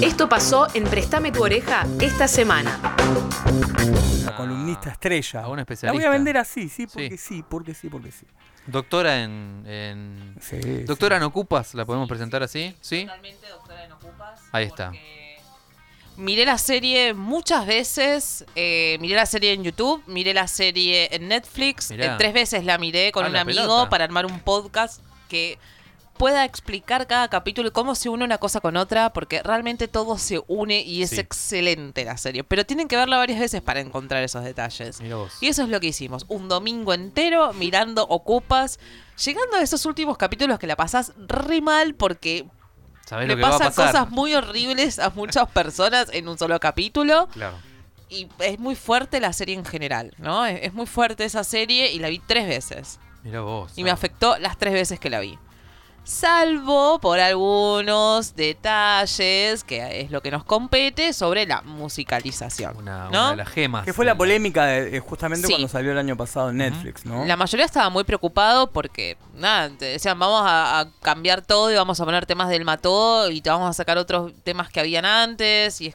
Esto pasó en Préstame tu oreja esta semana. La columnista estrella. a una La especialista. voy a vender así, sí, porque Sí. sí, porque sí, porque sí. Doctora en. en- Sí, sí. Doctora en Ocupas, ¿la podemos presentar así? ¿Sí? Totalmente doctora en Ocupas. Ahí está. Miré la serie muchas veces. eh, miré la serie en YouTube, miré la serie en Netflix. Eh, tres veces la miré con Ah, un la amigo pelota. para armar un podcast que pueda explicar cada capítulo y cómo se une una cosa con otra, porque realmente todo se une y es Sí. excelente la serie. Pero tienen que verla varias veces para encontrar esos detalles. Y eso es lo que hicimos. Un domingo entero mirando Ocupas. Llegando a esos últimos capítulos que la pasás re mal porque ¿Sabés le pasan cosas muy horribles a muchas personas en un solo capítulo. Claro. Y es muy fuerte la serie en general, ¿no? Es, es muy fuerte esa serie y la vi tres veces. Mira vos. Y me afectó las tres veces que la vi. Salvo por algunos detalles, que es lo que nos compete, sobre la musicalización. Una, ¿no? una de las gemas. Que fue la polémica de- eh, justamente Sí. cuando salió el año pasado en Netflix, ¿no? La mayoría estaba muy preocupado porque, nada, te decían, vamos a, a cambiar todo y vamos a poner temas del Mató y te vamos a sacar otros temas que habían antes. Y es.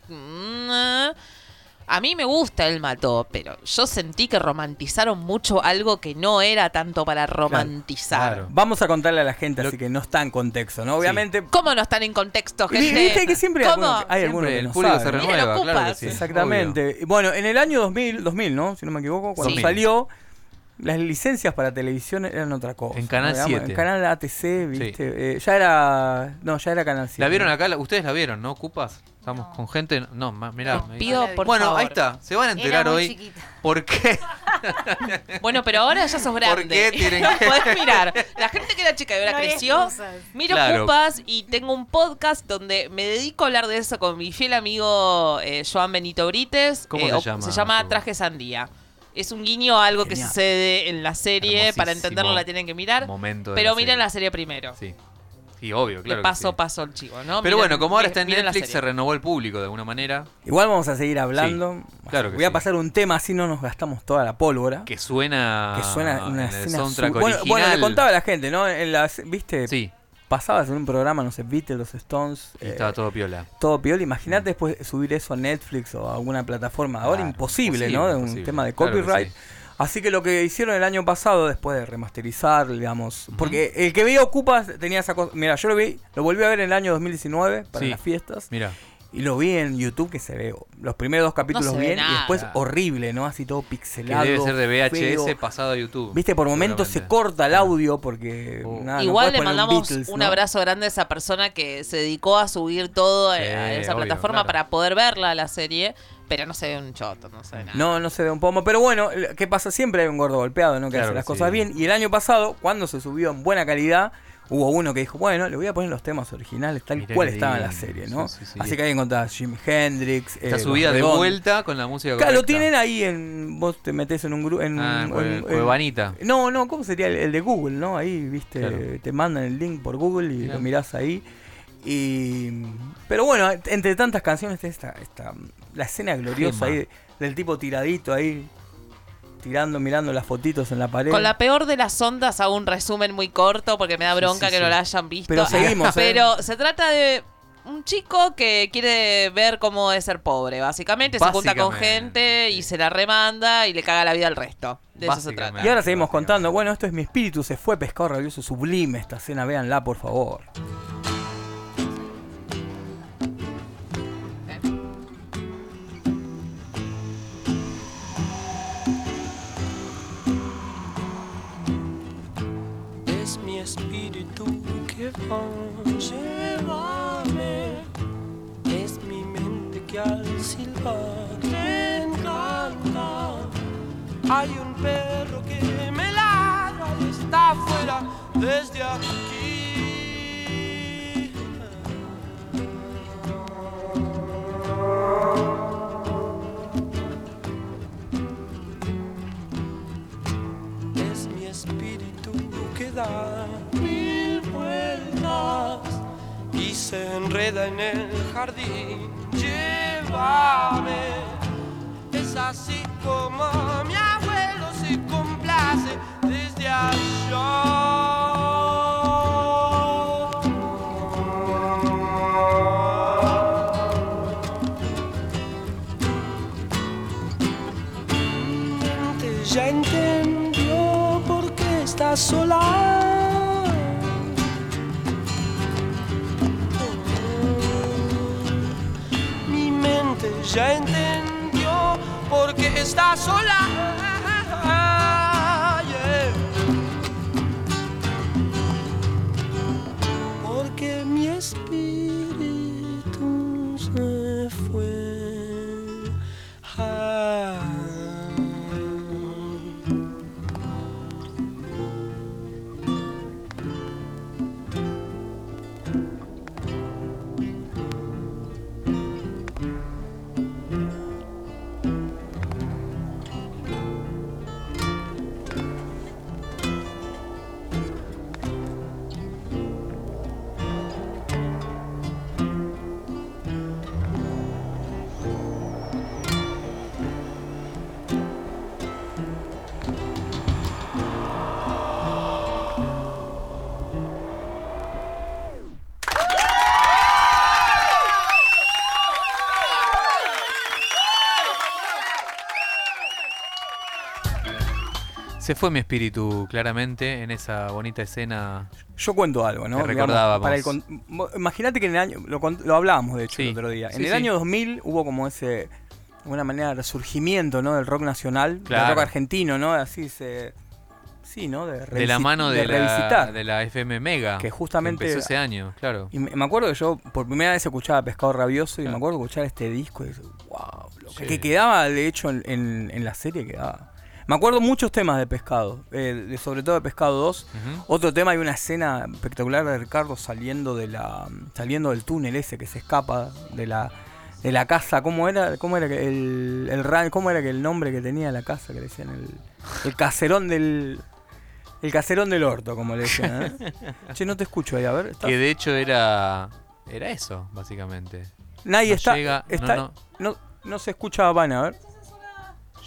A mí me gusta el Mató, pero yo sentí que romantizaron mucho algo que no era tanto para romantizar. claro. Vamos a contarle a la gente, Lo- así que no está en contexto, ¿no? Obviamente. ¿Cómo no están en contexto, gente? Viste que siempre hay ¿Cómo? algunos que, hay algunos que el no público se renueva, lo claro que ocupas. sí. Exactamente. Bueno, en el año 2000, 2000, ¿no? Si no me equivoco, cuando 2000. salió, las licencias para televisión eran otra cosa. En Canal ¿no? Digamos, 7. En Canal ATC, ¿viste? Eh, ya era. No, ya era Canal 7. ¿La vieron acá? ¿Ustedes la vieron, no? ¿Ocupas? Estamos con gente. No, por bueno, favor. ahí está. Se van a enterar Era muy hoy. chiquita. ¿Por qué? Bueno, pero ahora ya sos grande. qué tienen que- podés mirar. La gente que era chica y ahora No creció. Miro Claro. Ocupas y tengo un podcast donde me dedico a hablar de eso con mi fiel amigo eh, Joan Benito Brites. ¿Cómo Eh, se llama Se llama Traje Sandía. Es un guiño a algo que sucede en la serie. Para entenderlo la tienen que mirar. Momento Pero miren serie. la serie primero. Sí. Sí, obvio, claro. Le paso, sí. paso el chivo, ¿no? Pero Miren- bueno, como ahora está en Netflix, se renovó el público de alguna manera. Igual vamos a seguir hablando. claro que Voy a pasar un tema así no nos gastamos toda la pólvora. Que suena. que suena una escena su- bueno, original. bueno, le contaba a la gente, ¿no? En las, ¿Viste? Sí, Pasabas en un programa, no sé, Beatles, los Stones. y eh, estaba todo piola. todo piola. Imagínate después subir eso a Netflix o a alguna plataforma. Ahora Claro, imposible, imposible, ¿no? De un imposible. tema de Claro copyright. sí. Así que lo que hicieron el año pasado, después de remasterizar, digamos. Porque el que veía Ocupas tenía esa cosa. Mira, yo lo vi, lo volví a ver en el año 2019 para Sí. las fiestas. Mira, Y lo vi en YouTube que se ve los primeros dos capítulos bien y después horrible, ¿no? Así todo que pixelado. debe ser de VHS feo. pasado a YouTube. Viste, por momentos se corta el audio porque. Oh. nada, Igual le mandamos Beatles, un ¿no? abrazo grande a esa persona que se dedicó a subir todo a- Sí, a esa obvio, plataforma claro. para poder verla la serie, pero no se ve un choto, no se ve nada. No, no se ve un pomo. Pero bueno, ¿qué pasa? Siempre hay un gordo golpeado, ¿no? Que Claro hace las sí. cosas bien. Y el año pasado, cuando se subió en buena calidad, hubo uno que dijo, bueno, le voy a poner los temas originales tal Mirá cual estaba en la serie, ¿no? Sí, sí, sí. Así que ahí encontrás Jimi Hendrix. Está eh, subida de vuelta con la música Claro, lo tienen ahí en. Vos te metes en un grupo. En, Ah, en. No, no, ¿cómo sería el, el de Google, no? Ahí, viste, Claro. te mandan el link por Google y Mirá. lo mirás ahí. Y. Pero bueno, entre tantas canciones está esta, la escena gloriosa Gema. ahí del tipo tiradito ahí, tirando, mirando las fotitos en la pared. Con la peor de las ondas hago un resumen muy corto porque me da bronca sí, que sí. no la hayan visto. Pero seguimos, ¿eh? Pero se trata de un chico que quiere ver cómo es ser pobre, básicamente. Se junta con gente y se la remanda y le caga la vida al resto. De eso se trata. Y ahora seguimos contando. Bueno, esto es Mi Espíritu se fue, pescado rabioso, sublime esta escena, véanla por favor. Es mi mente que al silbar te encanta. Hay un perro que me ladra y está afuera desde aquí. Es mi espíritu que da mil vueltas y se enreda en el jardín. Llévame, es así como mi abuelo se complace desde allá. ya entendió por qué estás sola. Está sola. Se fue mi espíritu claramente en esa bonita escena. Yo cuento algo, ¿no? Recordábamos. Imagínate que en el año, lo, hablábamos de hecho Sí. el otro día, en el sí. año 2000 hubo como ese, de alguna manera, resurgimiento, ¿no? Del rock nacional, del rock argentino, ¿no? Así se... Sí, ¿no? De, De la mano de, la, revisitar. de la FM Mega. Que justamente- empezó ese año, claro. Y me, acuerdo que yo por primera vez escuchaba Pescado Rabioso y Claro. me acuerdo de escuchar este disco y dije, wow, lo que, Sí. que quedaba de hecho en, en- en la serie quedaba. Me acuerdo muchos temas de Pescado, eh, de- sobre todo de Pescado 2. Ujú. Otro tema, hay una escena espectacular de Ricardo saliendo de la saliendo del túnel ese que se escapa de la de la casa, ¿cómo era? ¿Cómo era que el, el cómo era que el nombre que tenía la casa que le decían el, el caserón del el caserón del orto, como le decían, ¿eh? Che, no te escucho ahí, a ver. ¿estás? Que de hecho era era eso, básicamente. Nadie no está, llega, no, está no. no, no se escucha a Vane, a ver.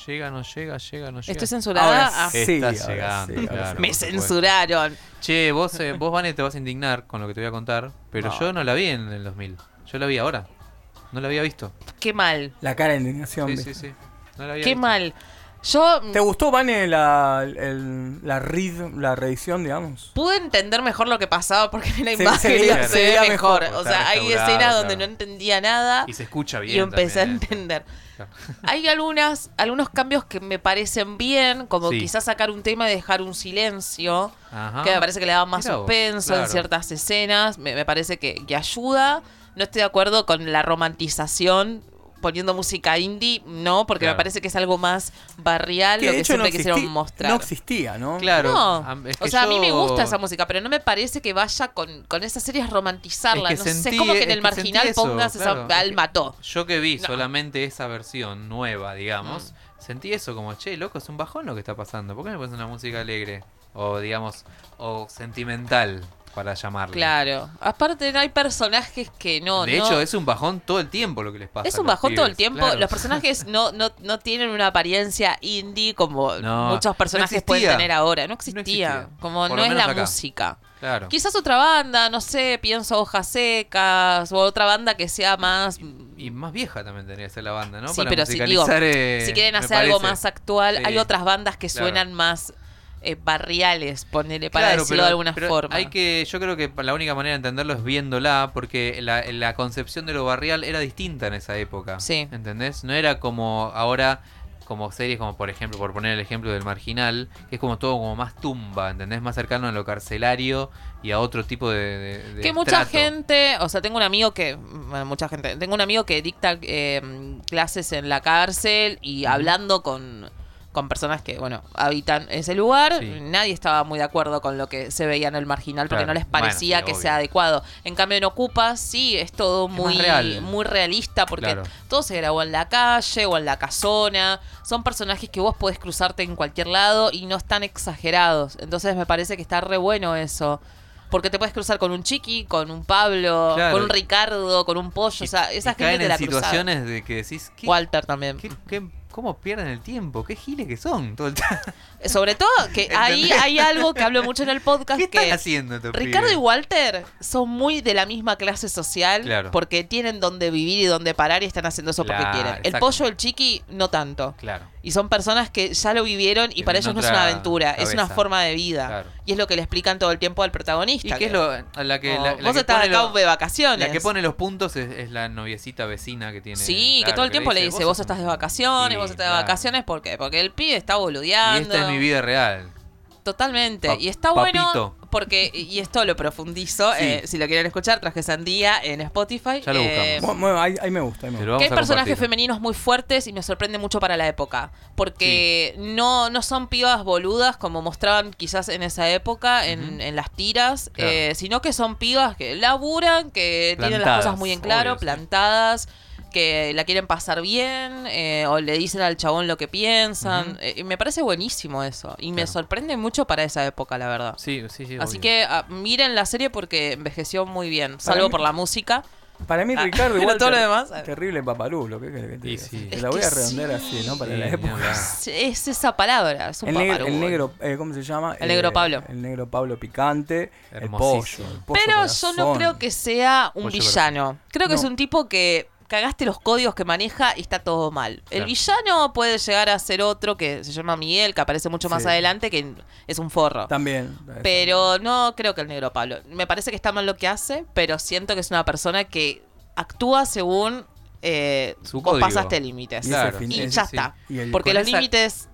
Llega, no llega, llega, no llega. Estoy censurada. Ahora Ah, sí. Está ahora llegando, sí, claro. sí. me censuraron. Che, vos, eh, vos, Vane, te vas a indignar con lo que te voy a contar, pero No. yo no la vi en el 2000. Yo la vi ahora. No la había visto. Qué mal. La cara de indignación. Sí, sí, sí. No la había Qué visto. mal. Yo ¿Te gustó, Vane, la, el- la, read, la reedición, digamos? pude entender mejor lo que pasaba porque en la Se- imagen se veía- se, se ve veía mejor. mejor. O Está sea, hay restaurado, escenas donde claro. no entendía nada Y se escucha bien. y empecé también, a entender. Claro. Hay algunas, algunos cambios que me parecen bien, como Sí. quizás sacar un tema y dejar un silencio, Ajá. que me parece que le da más Mirá vos, suspenso en claro. ciertas escenas, me, me parece que, que ayuda. No estoy de acuerdo con la romantización poniendo música indie, no, porque Claro. me parece que es algo más barrial lo que siempre quisieron existi- mostrar. no existía, ¿no? Claro. No, o que sea, a mí me gusta esa música, pero no me parece que vaya con, con esas series romantizarla. Es que no sé, es sentí- como que en el que sentí marginal eso, pongas claro, esa, es al que- mató. Yo que vi No. solamente esa versión nueva, digamos, Mm. sentí eso como, che, loco, es un bajón lo que está pasando. ¿Por qué me pones una música alegre? O, digamos, o sentimental, para llamarle. Claro. Aparte, no hay personajes que no. de no- hecho, es un bajón todo el tiempo lo que les pasa. Es un bajón todo el tiempo. claro. Los personajes no, no, no tienen una apariencia indie como No, muchos personajes pueden tener ahora. No existía. existía. Como Por no es la acá. música. Claro. Quizás otra banda, no sé, pienso Hojas Secas, o otra banda que sea más. Y más vieja también tendría que ser la banda, ¿no? Sí, Para pero si, digo, eh, si quieren hacer algo más actual, Sí. hay otras bandas que Claro. suenan más eh, barriales, ponele, para Claro, decirlo pero- de alguna pero forma. Hay que, yo creo que la única manera de entenderlo es viéndola, porque la, la concepción de lo barrial era distinta en esa época. Sí. ¿Entendés? No era como ahora, como series como por ejemplo, por poner el ejemplo del marginal, que es como todo como más tumba, ¿entendés? Más cercano a lo carcelario y a otro tipo de. de- de que mucha trato. gente, o sea, tengo un amigo que, bueno, mucha gente, tengo un amigo que dicta eh, clases en la cárcel y hablando con, con personas que, bueno, habitan ese lugar, Sí. nadie estaba muy de acuerdo con lo que se veía en el marginal porque Claro. no les Bueno, parecía sí, que obvio. sea adecuado. En cambio en Ocupa sí, es todo Es muy, real. muy realista porque Claro. todo se grabó en la calle o en la casona, son personajes que vos podés cruzarte en cualquier lado y no están exagerados. Entonces me parece que está re bueno eso. Porque te puedes cruzar con un chiqui, con un Pablo, Claro. con un Ricardo, con un pollo. Y- o sea, esa gente te la situaciones de que decís, ¿qué, Walter también. qué- qué- ¿cómo pierden el tiempo? ¿Qué giles que son? Todo el tiempo? Sobre todo que ahí hay algo que hablo mucho en el podcast ¿Qué que están haciendo estos Ricardo y? Walter son muy de la misma clase social Claro. porque tienen donde vivir y donde parar y están haciendo eso porque quieren. El pollo, el chiqui, no tanto. Claro. Y son personas que ya lo vivieron y Tienen para ellos no es una aventura, es una forma de vida. Claro. Y es lo que le explican todo el tiempo al protagonista. ¿Y qué es lo, a la que, Oh, la, la vos que estás acá de vacaciones. La que pone los puntos es, es la noviecita vecina que tiene. Sí, que todo el tiempo le dice, vos estás de vacaciones, Sí, vos estás de claro. vacaciones, ¿por qué? Porque el pibe está Y boludeando. esta es mi vida real. Totalmente. Pa- y está papito. bueno porque, y esto lo profundizo, Sí. eh, si lo quieren escuchar, traje Sandía en Spotify. Ya lo Eh, buscamos. Bueno, ahí, ahí me gusta. Ahí me gusta. que hay personajes femeninos muy fuertes y me sorprende mucho para la época. Porque no, no son pibas boludas como mostraban quizás en esa época en, en las tiras, Claro. eh, sino que son pibas que laburan, que tienen las Plantadas, cosas muy en claro, obvio, sí. Que la quieren pasar bien, eh, o le dicen al chabón lo que piensan. Eh, me parece buenísimo eso. Y me sorprende mucho para esa época, la verdad. Sí, sí, sí. Así obvio. que ah, miren la serie porque envejeció muy bien, Para salvo mí- por la música. Para mí, Ah, Ricardo, igual. todo lo ter- demás, eh. Terrible paparulo. ¿Qué querés que te diga? sí. Te Es la voy que a redondear sí. así, ¿no? Para Sí, la época. Es, es esa palabra, es un El negro, paparulo. el negro eh, ¿cómo se llama? El negro Eh, Pablo. El negro Pablo picante. El pollo. el pollo Pero yo no creo que sea un Pollo villano. Creo que No. es un tipo que cagaste los códigos que maneja y está todo mal. El villano puede llegar a ser otro que se llama Miguel, que aparece mucho más Sí. adelante, que es un forro. También. Pero no creo que el negro Pablo. Me parece que está mal lo que hace, pero siento que es una persona que actúa según eh, Su vos código. pasaste límites. Y ya sí. está. Y el- Porque los esa- límites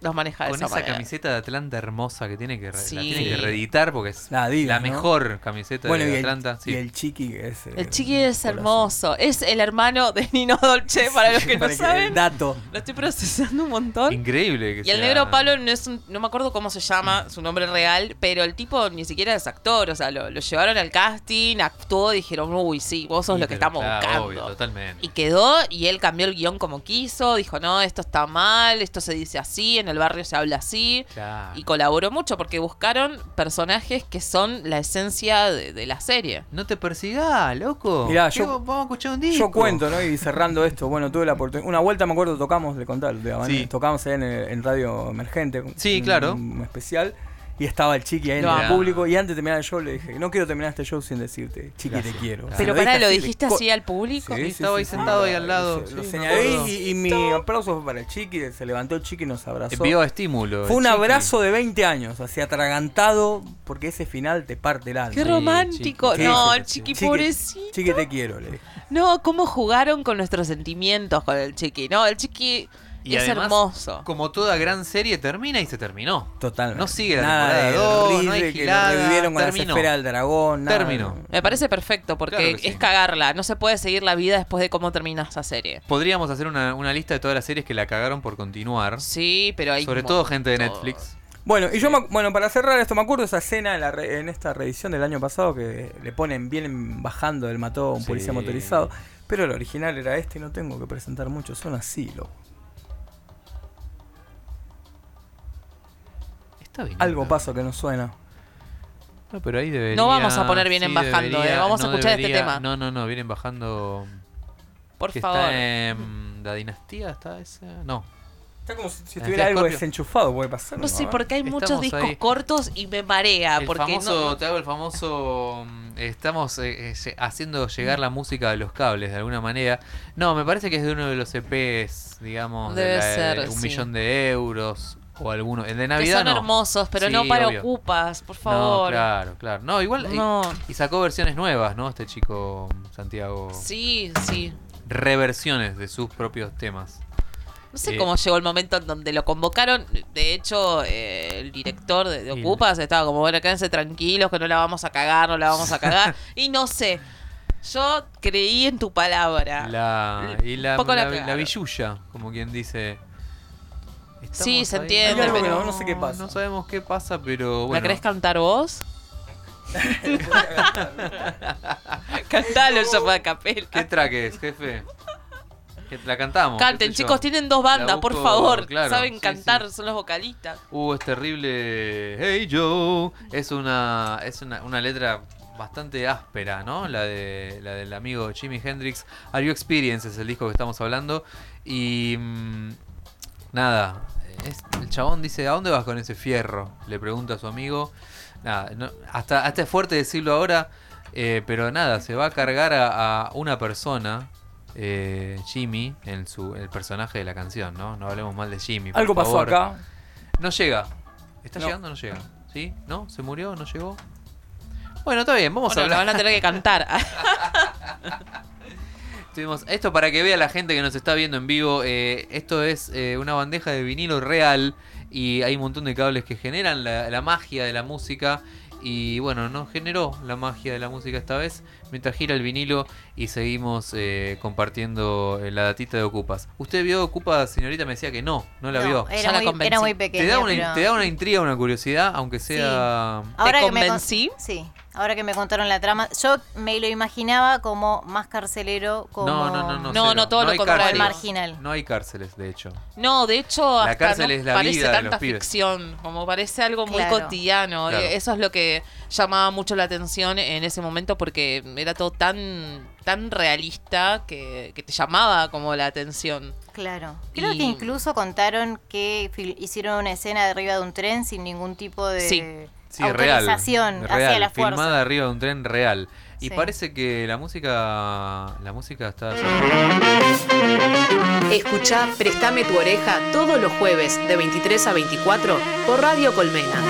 los maneja de Con esa, esa manera. camiseta de Atlanta hermosa que tiene que, re- Sí. la tiene que reeditar porque es La la, Adidas, ¿no? mejor camiseta Bueno, y de el, Atlanta. sí. y el chiqui es. eh, El chiqui es corazón. hermoso. Es el hermano de Nino Dolce, para los que no saben. Dato. Lo estoy procesando un montón. Increíble que Y el negro Pablo no es un- no me acuerdo cómo se llama, su nombre real, pero el tipo ni siquiera es actor, o sea, lo, lo llevaron al casting, actuó, dijeron, uy, sí, vos sos lo que estamos claro, buscando. obvio, totalmente. Y quedó, y él cambió el guion como quiso, dijo, no, esto está mal, esto se dice así, en el barrio se habla así. Claro. Y colaboró mucho porque buscaron personajes que son la esencia de, de la serie. No te persigás, loco. Mirá, ¿Qué yo- vamos a escuchar un disco. Yo cuento, ¿no? Y cerrando esto, bueno, tuve la oportunidad. Una vuelta me acuerdo, tocamos de contar, de Sí. tocamos ahí en, el- en Radio Emergente. Sí, un- claro. Un especial. Y estaba el chiqui ahí en el público. Y antes de terminar el show le dije, no quiero terminar este show sin decirte, chiqui, Gracias. te quiero. Claro. Pero pará, ¿lo dijiste así al público? Sí, estaba ahí sentado ahí al lado, Lo señalé y, y mi aplauso fue para el chiqui, se levantó el chiqui y nos abrazó. Envió estímulo. Fue un chiqui. abrazo de 20 años, así atragantado, porque ese final te parte el alma. ¡Qué romántico! No, el chiqui, Chiqui, pobrecito. Chiqui, te quiero, le dije. No, cómo jugaron con nuestros sentimientos con el chiqui. No, el chiqui Y es además, hermoso. Como toda gran serie termina y se terminó. Totalmente. No sigue la Nada temporada de dos, Ridley, no hay que lo gilada, revivieron con terminó. la esfera del dragón. nada. Terminó. Me parece perfecto porque Claro que sí. es cagarla. No se puede seguir la vida después de cómo termina esa serie. Podríamos hacer una, una lista de todas las series que la cagaron por continuar. Sí, pero hay. Sobre todo gente de. Netflix. Bueno, y yo, me- bueno, para cerrar esto, me acuerdo de esa escena en, la re- en esta reedición del año pasado que le ponen bien bajando del mató a un Sí. policía motorizado. Pero el original era este y no tengo que presentar mucho. Son así, loco. Está bien. Algo pasa que no suena. No, pero ahí debería. No vamos a poner bien en bajando, debería- eh, vamos a escuchar este tema. No, no, no, vienen bajando. Por que favor. Está la dinastía, está esa. No. Está como si, si estuviera algo Scorpio. desenchufado, puede pasar. No sé, ¿no? porque hay muchos Estamos discos ahí. cortos y me marea. el porque famoso, no- te hago el famoso. mm, Estamos eh, eh, haciendo llegar la música a los cables de alguna manera. No, me parece que es de uno de los EPs, digamos, de Debe la- ser, un sí. millón de euros o alguno. El de que Navidad son no. hermosos, pero Sí, no para obvio. ocupas, por No, favor. claro, claro. No, igual. y- No. Y, sacó versiones nuevas, ¿no? Este chico Santiago. Sí, sí. Reversiones de sus propios temas. No sé Eh, cómo llegó el momento en donde lo convocaron. De hecho, eh, el director de, de Ocupas estaba como, bueno, quédense tranquilos que no la vamos a cagar, no la vamos a cagar. y no sé. Yo creí en tu palabra. La, y la, la la, billulla, como quien dice. Sí, se ahí. entiende, Hay algo que pero- no, no sé qué pasa. No sabemos qué pasa, pero ¿La bueno. querés cantar vos? Cantalo yo para capela. ¿Qué track es, jefe? Que la cantamos. Canten, yo. chicos, tienen dos bandas, La por favor. claro, Saben sí, cantar, sí. son los vocalistas. Uh, es terrible. Hey Joe. Es una, es una, una letra bastante áspera, ¿no? La de la del amigo Jimi Hendrix. Are You Experience es el disco que estamos hablando. Y mm, nada, es- el chabón dice, ¿a dónde vas con ese fierro? Le pregunta a su amigo. Nada, no- hasta, hasta es fuerte decirlo ahora, eh, pero nada, se va a cargar a, a una persona. eh, Jimmy en su el personaje de la canción, ¿no? No hablemos mal de Jimmy. por Algo pasó favor. acá. No llega. ¿Está No. llegando o no llega? ¿Sí? ¿No? ¿Se murió? ¿No llegó? Bueno, está bien, vamos Bueno, a hablar. van a tener que cantar. Tuvimos- esto para que vea la gente que nos está viendo en vivo, eh, esto es eh, una bandeja de vinilo real y hay un montón de cables que generan la, la magia de la música y bueno, no generó la magia de la música esta vez mientras gira el vinilo y seguimos eh, compartiendo eh, la datita de Ocupas. ¿Usted vio Ocupas, señorita? Me decía que no, no la No, vio. Era, la muy, convencí. era muy Te pequeña. da, una, pero- te da una intriga, una curiosidad, aunque sea... Ahora que me con- convencí? sí, ahora que me contaron la trama, yo me lo imaginaba como más carcelero, como No, no, no, no. No, cero. no, todo lo contrario. cárceles. marginal. No hay cárceles, de hecho. No, de hecho, La hasta cárcel no es la parece vida de tanta los pibes. ficción, como parece algo muy Claro. cotidiano. Claro. Eh, Eso es lo que llamaba mucho la atención en ese momento porque era todo tan tan realista que, que te llamaba como la atención. Claro. Creo Y- que incluso contaron que hicieron una escena de arriba de un tren sin ningún tipo de Sí. Sí, real. autorización es hacia real, la fuerza. Filmada arriba de un tren real. Y Sí. parece que la música. La música está. Escucha Préstame tu oreja todos los jueves de 23 a 24 por Radio Colmena.